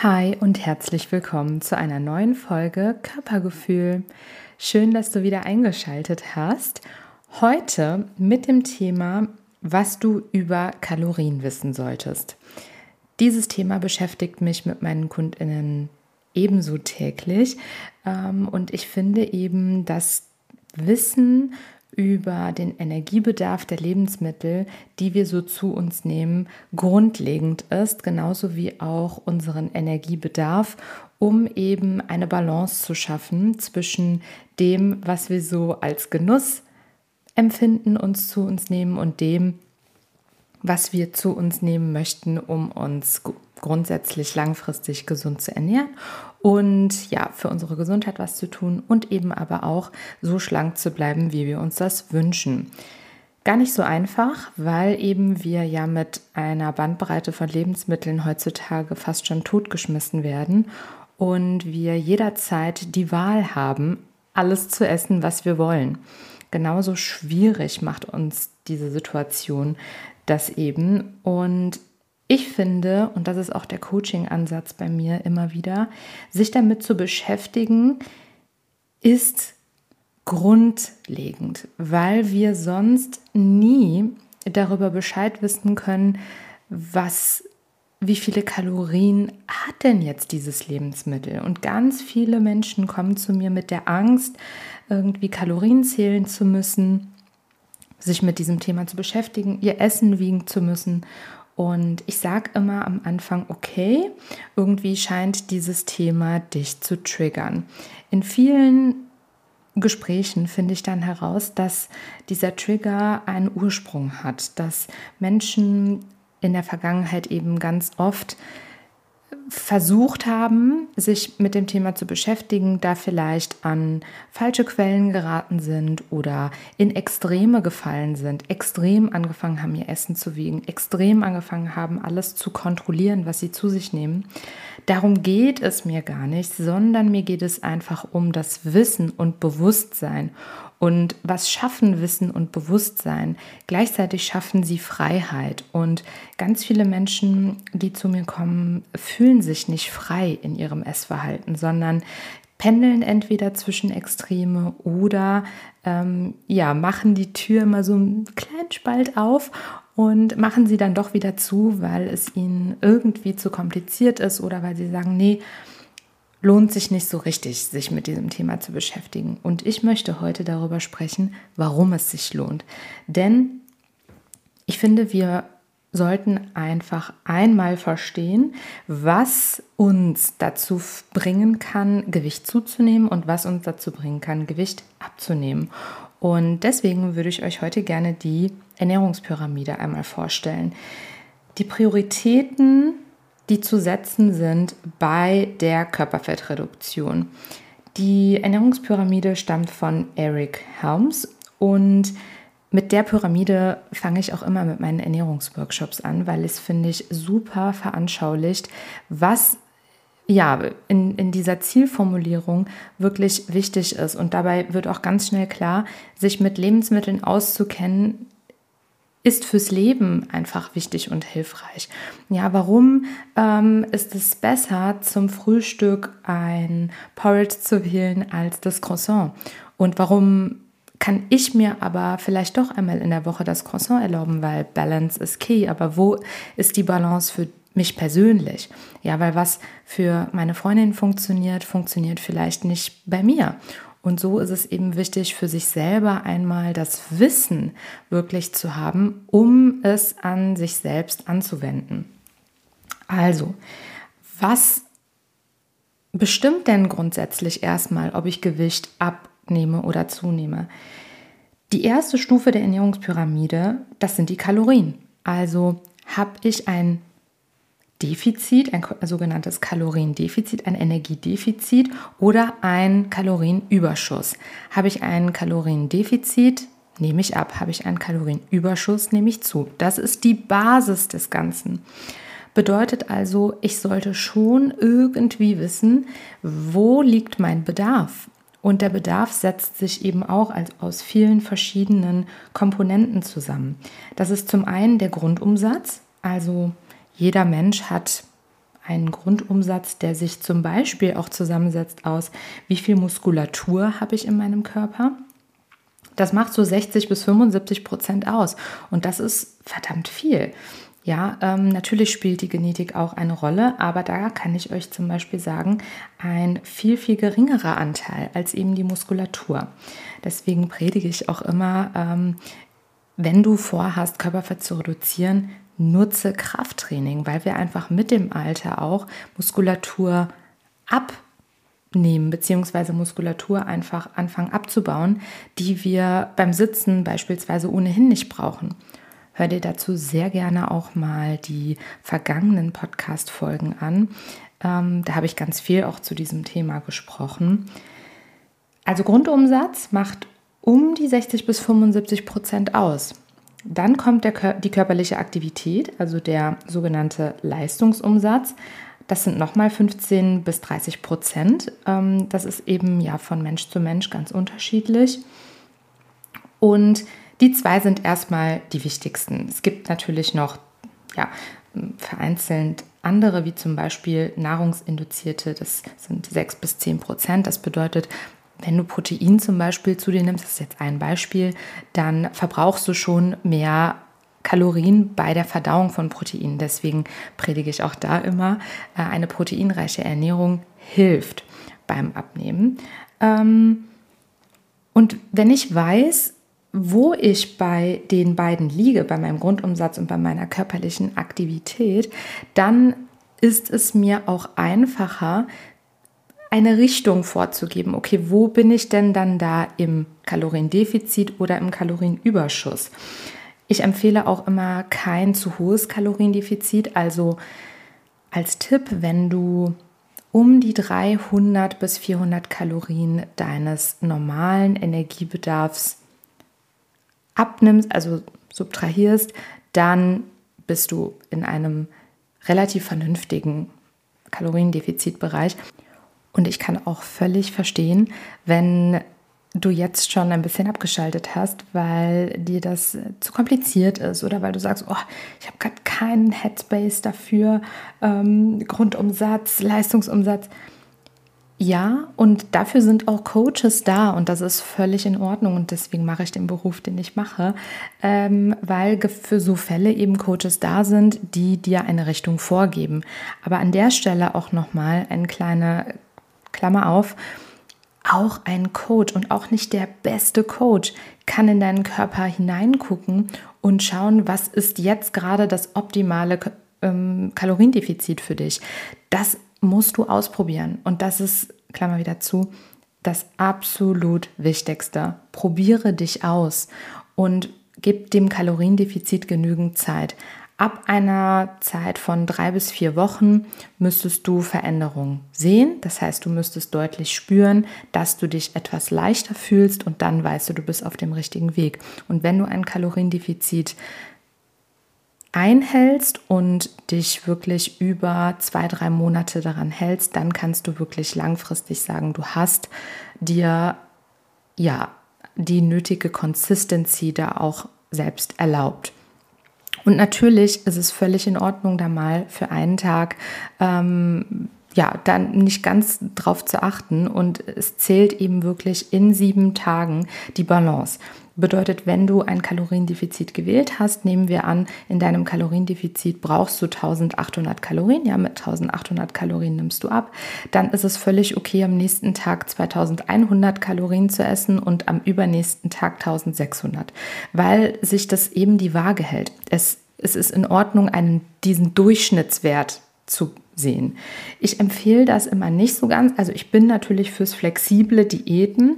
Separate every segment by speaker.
Speaker 1: Hi und herzlich willkommen zu einer neuen Folge Körpergefühl. Schön, dass du wieder eingeschaltet hast. Heute mit dem Thema, was du über Kalorien wissen solltest. Dieses Thema beschäftigt mich mit meinen Kundinnen ebenso täglich ähm, und ich finde eben, dass Wissen über den Energiebedarf der Lebensmittel, die wir so zu uns nehmen, grundlegend ist, genauso wie auch unseren Energiebedarf, um eben eine Balance zu schaffen zwischen dem, was wir so als Genuss empfinden, uns zu uns nehmen und dem, was wir zu uns nehmen möchten, um uns grundsätzlich langfristig gesund zu ernähren und ja, für unsere Gesundheit was zu tun und eben aber auch so schlank zu bleiben, wie wir uns das wünschen. Gar nicht so einfach, weil eben wir ja mit einer Bandbreite von Lebensmitteln heutzutage fast schon totgeschmissen werden und wir jederzeit die Wahl haben, alles zu essen, was wir wollen. Genauso schwierig macht uns diese Situation das eben. Und ich finde, und das ist auch der Coaching-Ansatz bei mir immer wieder, sich damit zu beschäftigen, ist grundlegend, weil wir sonst nie darüber Bescheid wissen können, was wie viele Kalorien hat denn jetzt dieses Lebensmittel? Und ganz viele Menschen kommen zu mir mit der Angst, irgendwie Kalorien zählen zu müssen, sich mit diesem Thema zu beschäftigen, ihr Essen wiegen zu müssen und ich sage immer am Anfang, okay, irgendwie scheint dieses Thema dich zu triggern. In vielen Gesprächen finde ich dann heraus, dass dieser Trigger einen Ursprung hat, dass Menschen in der Vergangenheit eben ganz oft versucht haben, sich mit dem Thema zu beschäftigen, da vielleicht an falsche Quellen geraten sind oder in Extreme gefallen sind, extrem angefangen haben, ihr Essen zu wiegen, extrem angefangen haben, alles zu kontrollieren, was sie zu sich nehmen. Darum geht es mir gar nicht, sondern mir geht es einfach um das Wissen und Bewusstsein und was schaffen Wissen und Bewusstsein? Gleichzeitig schaffen sie Freiheit. Und ganz viele Menschen, die zu mir kommen, fühlen sich nicht frei in ihrem Essverhalten, sondern pendeln entweder zwischen Extreme oder ähm, ja, machen die Tür immer so einen kleinen Spalt auf und machen sie dann doch wieder zu, weil es ihnen irgendwie zu kompliziert ist oder weil sie sagen, nee, lohnt sich nicht so richtig, sich mit diesem Thema zu beschäftigen. Und ich möchte heute darüber sprechen, warum es sich lohnt. Denn ich finde, wir sollten einfach einmal verstehen, was uns dazu bringen kann, Gewicht zuzunehmen und was uns dazu bringen kann, Gewicht abzunehmen. Und deswegen würde ich euch heute gerne die Ernährungspyramide einmal vorstellen. Die Prioritäten die zu setzen sind bei der Körperfettreduktion. Die Ernährungspyramide stammt von Eric Helms und mit der Pyramide fange ich auch immer mit meinen Ernährungsworkshops an, weil es, finde ich, super veranschaulicht, was ja, in, in dieser Zielformulierung wirklich wichtig ist. Und dabei wird auch ganz schnell klar, sich mit Lebensmitteln auszukennen, ist fürs Leben einfach wichtig und hilfreich. Ja, warum ähm, ist es besser, zum Frühstück ein Porridge zu wählen als das Croissant? Und warum kann ich mir aber vielleicht doch einmal in der Woche das Croissant erlauben, weil Balance ist key. Aber wo ist die Balance für mich persönlich? Ja, weil was für meine Freundin funktioniert, funktioniert vielleicht nicht bei mir. Und so ist es eben wichtig, für sich selber einmal das Wissen wirklich zu haben, um es an sich selbst anzuwenden. Also, was bestimmt denn grundsätzlich erstmal, ob ich Gewicht abnehme oder zunehme? Die erste Stufe der Ernährungspyramide, das sind die Kalorien. Also habe ich ein Defizit, ein sogenanntes Kaloriendefizit, ein Energiedefizit oder ein Kalorienüberschuss. Habe ich ein Kaloriendefizit, nehme ich ab. Habe ich einen Kalorienüberschuss, nehme ich zu. Das ist die Basis des Ganzen. Bedeutet also, ich sollte schon irgendwie wissen, wo liegt mein Bedarf. Und der Bedarf setzt sich eben auch aus vielen verschiedenen Komponenten zusammen. Das ist zum einen der Grundumsatz, also jeder Mensch hat einen Grundumsatz, der sich zum Beispiel auch zusammensetzt aus, wie viel Muskulatur habe ich in meinem Körper. Das macht so 60 bis 75 Prozent aus. Und das ist verdammt viel. Ja, ähm, natürlich spielt die Genetik auch eine Rolle, aber da kann ich euch zum Beispiel sagen, ein viel, viel geringerer Anteil als eben die Muskulatur. Deswegen predige ich auch immer, ähm, wenn du vorhast, Körperfett zu reduzieren, nutze Krafttraining, weil wir einfach mit dem Alter auch Muskulatur abnehmen, beziehungsweise Muskulatur einfach anfangen abzubauen, die wir beim Sitzen beispielsweise ohnehin nicht brauchen. Hör dir dazu sehr gerne auch mal die vergangenen Podcast-Folgen an. Ähm, da habe ich ganz viel auch zu diesem Thema gesprochen. Also Grundumsatz macht um die 60 bis 75 Prozent aus. Dann kommt der, die körperliche Aktivität, also der sogenannte Leistungsumsatz. Das sind nochmal 15 bis 30 Prozent. Ähm, das ist eben ja von Mensch zu Mensch ganz unterschiedlich. Und die zwei sind erstmal die wichtigsten. Es gibt natürlich noch ja, vereinzelt andere, wie zum Beispiel nahrungsinduzierte, das sind 6 bis 10 Prozent. Das bedeutet, wenn du Protein zum Beispiel zu dir nimmst, das ist jetzt ein Beispiel, dann verbrauchst du schon mehr Kalorien bei der Verdauung von Proteinen. Deswegen predige ich auch da immer, äh, eine proteinreiche Ernährung hilft beim Abnehmen. Ähm, und wenn ich weiß, wo ich bei den beiden liege, bei meinem Grundumsatz und bei meiner körperlichen Aktivität, dann ist es mir auch einfacher, eine Richtung vorzugeben. Okay, wo bin ich denn dann da im Kaloriendefizit oder im Kalorienüberschuss? Ich empfehle auch immer kein zu hohes Kaloriendefizit. Also als Tipp, wenn du um die 300 bis 400 Kalorien deines normalen Energiebedarfs abnimmst, also subtrahierst, dann bist du in einem relativ vernünftigen Kaloriendefizitbereich. Und ich kann auch völlig verstehen, wenn du jetzt schon ein bisschen abgeschaltet hast, weil dir das zu kompliziert ist oder weil du sagst, oh, ich habe gerade keinen Headspace dafür, ähm, Grundumsatz, Leistungsumsatz. Ja, und dafür sind auch Coaches da und das ist völlig in Ordnung und deswegen mache ich den Beruf, den ich mache, ähm, weil für so Fälle eben Coaches da sind, die dir eine Richtung vorgeben. Aber an der Stelle auch nochmal ein kleiner Klammer auf, auch ein Coach und auch nicht der beste Coach kann in deinen Körper hineingucken und schauen, was ist jetzt gerade das optimale ähm, Kaloriendefizit für dich. Das musst du ausprobieren. Und das ist, Klammer wieder zu, das absolut Wichtigste. Probiere dich aus und gib dem Kaloriendefizit genügend Zeit. Ab einer Zeit von drei bis vier Wochen müsstest du Veränderungen sehen. Das heißt, du müsstest deutlich spüren, dass du dich etwas leichter fühlst und dann weißt du, du bist auf dem richtigen Weg. Und wenn du ein Kaloriendefizit einhältst und dich wirklich über zwei, drei Monate daran hältst, dann kannst du wirklich langfristig sagen, du hast dir ja die nötige Consistency da auch selbst erlaubt. Und natürlich ist es völlig in Ordnung, da mal für einen Tag ähm, ja, dann nicht ganz drauf zu achten. Und es zählt eben wirklich in sieben Tagen die Balance. Bedeutet, wenn du ein Kaloriendefizit gewählt hast, nehmen wir an, in deinem Kaloriendefizit brauchst du 1800 Kalorien, ja, mit 1800 Kalorien nimmst du ab, dann ist es völlig okay, am nächsten Tag 2100 Kalorien zu essen und am übernächsten Tag 1600, weil sich das eben die Waage hält. Es, es ist in Ordnung, einen, diesen Durchschnittswert zu sehen. Ich empfehle das immer nicht so ganz. Also ich bin natürlich fürs flexible Diäten,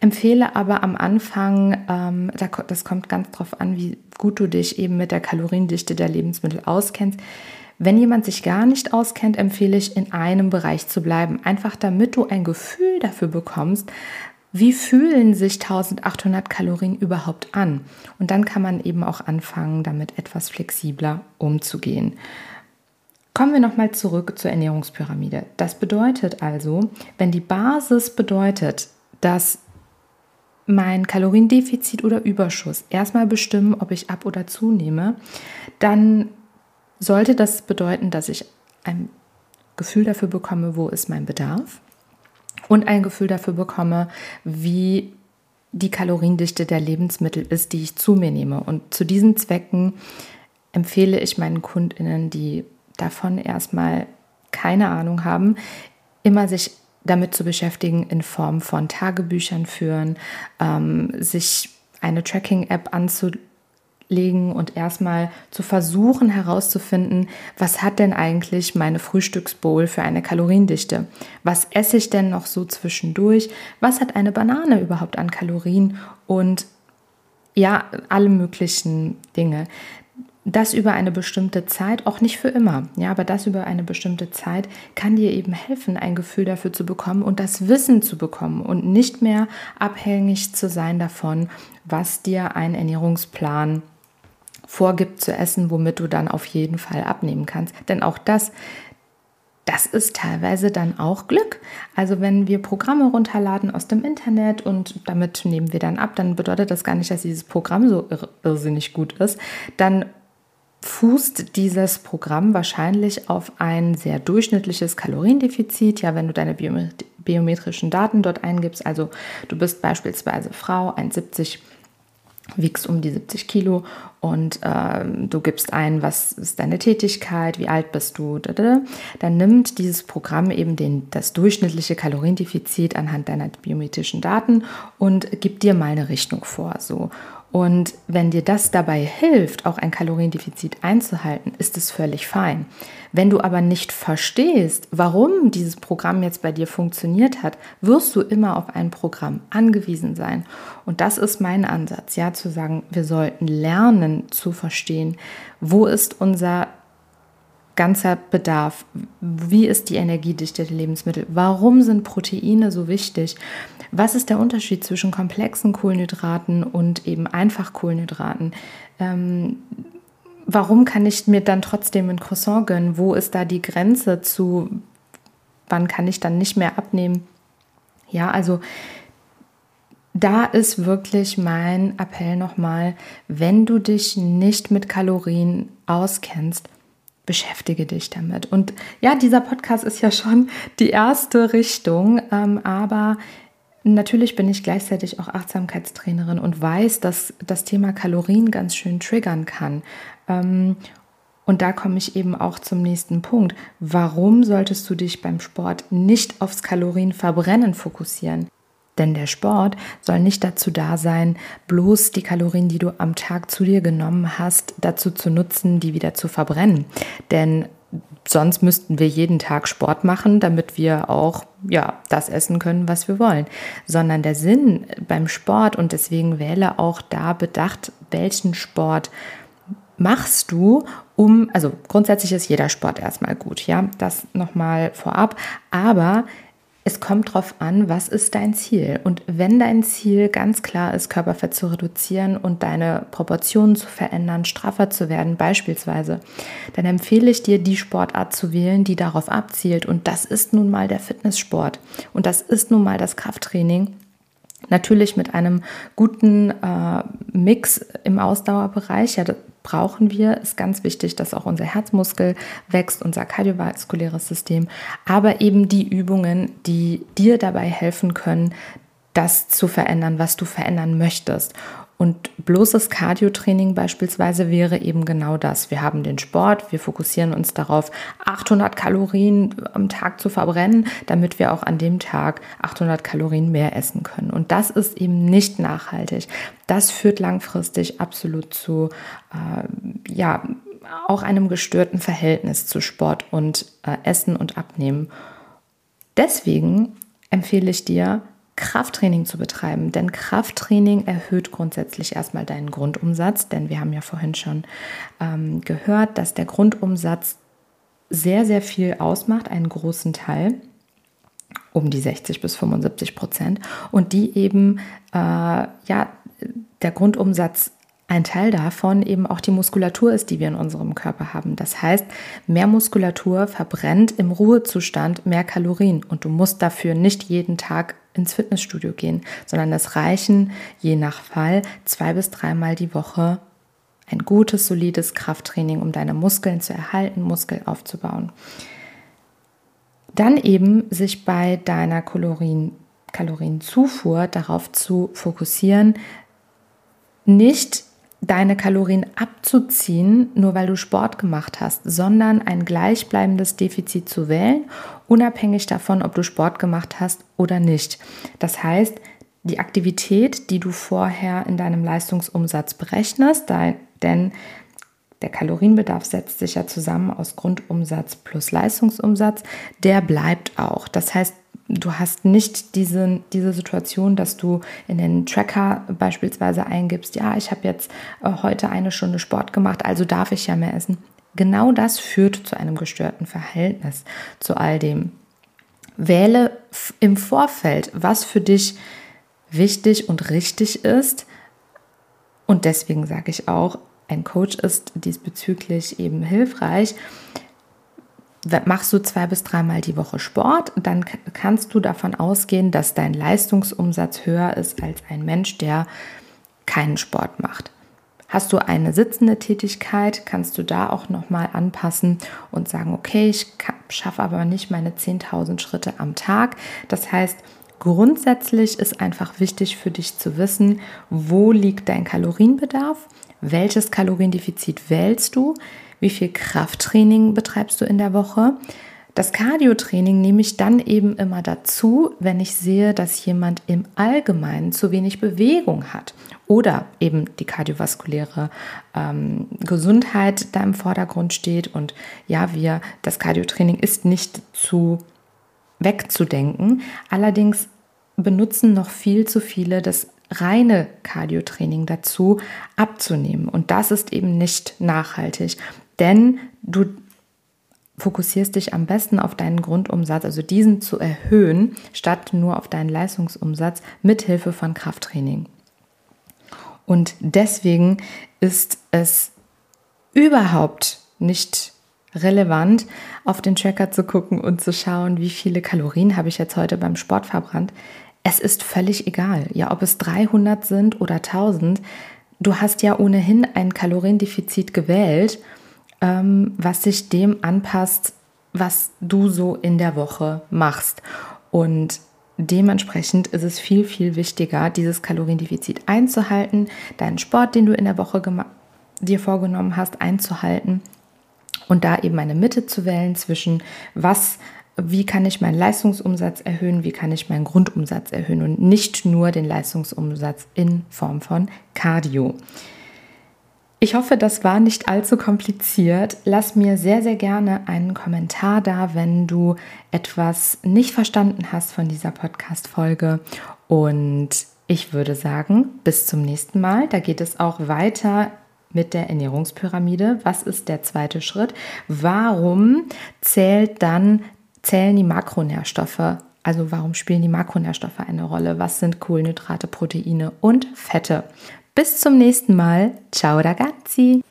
Speaker 1: empfehle aber am Anfang, ähm, das kommt ganz drauf an, wie gut du dich eben mit der Kaloriendichte der Lebensmittel auskennst. Wenn jemand sich gar nicht auskennt, empfehle ich, in einem Bereich zu bleiben. Einfach damit du ein Gefühl dafür bekommst, wie fühlen sich 1800 Kalorien überhaupt an? Und dann kann man eben auch anfangen, damit etwas flexibler umzugehen. Kommen wir nochmal zurück zur Ernährungspyramide. Das bedeutet also, wenn die Basis bedeutet, dass mein Kaloriendefizit oder Überschuss erstmal bestimmen, ob ich ab oder zunehme, dann sollte das bedeuten, dass ich ein Gefühl dafür bekomme, wo ist mein Bedarf und ein Gefühl dafür bekomme, wie die Kaloriendichte der Lebensmittel ist, die ich zu mir nehme. Und zu diesen Zwecken empfehle ich meinen Kundinnen, die davon erstmal keine Ahnung haben, immer sich damit zu beschäftigen in Form von Tagebüchern führen, ähm, sich eine Tracking-App anzulegen legen und erstmal zu versuchen herauszufinden, was hat denn eigentlich meine Frühstücksbowl für eine Kaloriendichte? Was esse ich denn noch so zwischendurch? Was hat eine Banane überhaupt an Kalorien? Und ja, alle möglichen Dinge. Das über eine bestimmte Zeit, auch nicht für immer, ja, aber das über eine bestimmte Zeit kann dir eben helfen, ein Gefühl dafür zu bekommen und das Wissen zu bekommen und nicht mehr abhängig zu sein davon, was dir ein Ernährungsplan vorgibt zu essen, womit du dann auf jeden Fall abnehmen kannst. Denn auch das, das ist teilweise dann auch Glück. Also wenn wir Programme runterladen aus dem Internet und damit nehmen wir dann ab, dann bedeutet das gar nicht, dass dieses Programm so irrsinnig gut ist. Dann fußt dieses Programm wahrscheinlich auf ein sehr durchschnittliches Kaloriendefizit. Ja, wenn du deine biometrischen Daten dort eingibst, also du bist beispielsweise Frau, 1,70 wiegst um die 70 Kilo und äh, du gibst ein, was ist deine Tätigkeit, wie alt bist du, dann nimmt dieses Programm eben den, das durchschnittliche Kaloriendefizit anhand deiner biometrischen Daten und gibt dir mal eine Richtung vor. So. Und wenn dir das dabei hilft, auch ein Kaloriendefizit einzuhalten, ist es völlig fein. Wenn du aber nicht verstehst, warum dieses Programm jetzt bei dir funktioniert hat, wirst du immer auf ein Programm angewiesen sein. Und das ist mein Ansatz, ja, zu sagen, wir sollten lernen zu verstehen, wo ist unser ganzer Bedarf? Wie ist die Energiedichte der Lebensmittel? Warum sind Proteine so wichtig? Was ist der Unterschied zwischen komplexen Kohlenhydraten und eben einfach Kohlenhydraten? Ähm, warum kann ich mir dann trotzdem ein Croissant gönnen? Wo ist da die Grenze zu, wann kann ich dann nicht mehr abnehmen? Ja, also da ist wirklich mein Appell nochmal, wenn du dich nicht mit Kalorien auskennst, beschäftige dich damit. Und ja, dieser Podcast ist ja schon die erste Richtung, ähm, aber natürlich bin ich gleichzeitig auch Achtsamkeitstrainerin und weiß, dass das Thema Kalorien ganz schön triggern kann. Ähm, und da komme ich eben auch zum nächsten Punkt. Warum solltest du dich beim Sport nicht aufs Kalorienverbrennen fokussieren? Denn der Sport soll nicht dazu da sein, bloß die Kalorien, die du am Tag zu dir genommen hast, dazu zu nutzen, die wieder zu verbrennen. Denn sonst müssten wir jeden Tag Sport machen, damit wir auch ja, das essen können, was wir wollen. Sondern der Sinn beim Sport und deswegen wähle auch da bedacht, welchen Sport machst du, um, also grundsätzlich ist jeder Sport erstmal gut, ja, das nochmal vorab, aber es kommt darauf an, was ist dein Ziel. Und wenn dein Ziel ganz klar ist, Körperfett zu reduzieren und deine Proportionen zu verändern, straffer zu werden beispielsweise, dann empfehle ich dir, die Sportart zu wählen, die darauf abzielt. Und das ist nun mal der Fitnesssport. Und das ist nun mal das Krafttraining. Natürlich mit einem guten äh, Mix im Ausdauerbereich. Ja, brauchen wir. Ist ganz wichtig, dass auch unser Herzmuskel wächst, unser kardiovaskuläres System, aber eben die Übungen, die dir dabei helfen können, das zu verändern, was du verändern möchtest. Und bloßes Cardio-Training beispielsweise wäre eben genau das. Wir haben den Sport, wir fokussieren uns darauf, 800 Kalorien am Tag zu verbrennen, damit wir auch an dem Tag 800 Kalorien mehr essen können. Und das ist eben nicht nachhaltig. Das führt langfristig absolut zu, äh, ja, auch einem gestörten Verhältnis zu Sport und äh, Essen und Abnehmen. Deswegen empfehle ich dir, Krafttraining zu betreiben, denn Krafttraining erhöht grundsätzlich erstmal deinen Grundumsatz, denn wir haben ja vorhin schon ähm, gehört, dass der Grundumsatz sehr, sehr viel ausmacht, einen großen Teil, um die 60 bis 75 Prozent, und die eben, äh, ja, der Grundumsatz ein Teil davon eben auch die Muskulatur ist, die wir in unserem Körper haben. Das heißt, mehr Muskulatur verbrennt im Ruhezustand mehr Kalorien. Und du musst dafür nicht jeden Tag ins Fitnessstudio gehen, sondern es reichen je nach Fall zwei bis dreimal die Woche ein gutes, solides Krafttraining, um deine Muskeln zu erhalten, Muskel aufzubauen. Dann eben sich bei deiner Kalorien, Kalorienzufuhr darauf zu fokussieren, nicht deine Kalorien abzuziehen, nur weil du Sport gemacht hast, sondern ein gleichbleibendes Defizit zu wählen, unabhängig davon, ob du Sport gemacht hast oder nicht. Das heißt, die Aktivität, die du vorher in deinem Leistungsumsatz berechnest, denn der Kalorienbedarf setzt sich ja zusammen aus Grundumsatz plus Leistungsumsatz, der bleibt auch. Das heißt, du hast nicht diese, diese Situation, dass du in den Tracker beispielsweise eingibst, ja, ich habe jetzt äh, heute eine Stunde Sport gemacht, also darf ich ja mehr essen. Genau das führt zu einem gestörten Verhältnis zu all dem. Wähle im Vorfeld, was für dich wichtig und richtig ist. Und deswegen sage ich auch, ein Coach ist diesbezüglich eben hilfreich, machst du zwei bis dreimal die Woche Sport, dann kannst du davon ausgehen, dass dein Leistungsumsatz höher ist als ein Mensch, der keinen Sport macht. Hast du eine sitzende Tätigkeit, kannst du da auch nochmal anpassen und sagen, okay, ich schaffe aber nicht meine 10.000 Schritte am Tag. Das heißt, grundsätzlich ist einfach wichtig für dich zu wissen, wo liegt dein Kalorienbedarf, welches Kaloriendefizit wählst du, wie viel Krafttraining betreibst du in der Woche. Das Cardiotraining nehme ich dann eben immer dazu, wenn ich sehe, dass jemand im Allgemeinen zu wenig Bewegung hat oder eben die kardiovaskuläre ähm, Gesundheit da im Vordergrund steht. Und ja, wir, das Cardiotraining ist nicht zu wegzudenken. Allerdings benutzen noch viel zu viele das reine Cardiotraining dazu abzunehmen. Und das ist eben nicht nachhaltig. Denn du fokussierst dich am besten auf deinen Grundumsatz, also diesen zu erhöhen, statt nur auf deinen Leistungsumsatz mit Hilfe von Krafttraining. Und deswegen ist es überhaupt nicht relevant, auf den Tracker zu gucken und zu schauen, wie viele Kalorien habe ich jetzt heute beim Sport verbrannt. Es ist völlig egal, ja, ob es 300 sind oder 1000. Du hast ja ohnehin ein Kaloriendefizit gewählt ähm, was sich dem anpasst, was du so in der Woche machst. Und dementsprechend ist es viel, viel wichtiger, dieses Kaloriendefizit einzuhalten, deinen Sport, den du in der Woche dir vorgenommen hast, einzuhalten und da eben eine Mitte zu wählen zwischen was wie kann ich meinen Leistungsumsatz erhöhen, wie kann ich meinen Grundumsatz erhöhen und nicht nur den Leistungsumsatz in Form von Cardio. Ich hoffe, das war nicht allzu kompliziert. Lass mir sehr, sehr gerne einen Kommentar da, wenn du etwas nicht verstanden hast von dieser Podcast-Folge. Und ich würde sagen, bis zum nächsten Mal. Da geht es auch weiter mit der Ernährungspyramide. Was ist der zweite Schritt? Warum zählt dann, zählen die Makronährstoffe also warum spielen die Makronährstoffe eine Rolle? Was sind Kohlenhydrate, Proteine und Fette? Bis zum nächsten Mal. Ciao ragazzi.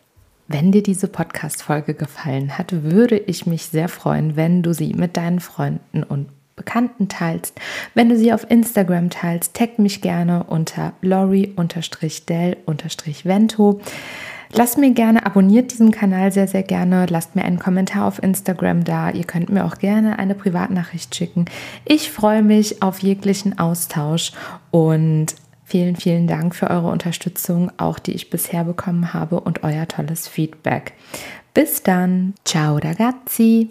Speaker 1: Wenn dir diese Podcast-Folge gefallen hat, würde ich mich sehr freuen, wenn du sie mit deinen Freunden und Bekannten teilst. Wenn du sie auf Instagram teilst, tag mich gerne unter lori-del-vento. Lasst mir gerne, abonniert diesen Kanal sehr, sehr gerne. Lasst mir einen Kommentar auf Instagram da. Ihr könnt mir auch gerne eine Privatnachricht schicken. Ich freue mich auf jeglichen Austausch und Vielen, vielen Dank für eure Unterstützung, auch die ich bisher bekommen habe und euer tolles Feedback. Bis dann. Ciao ragazzi.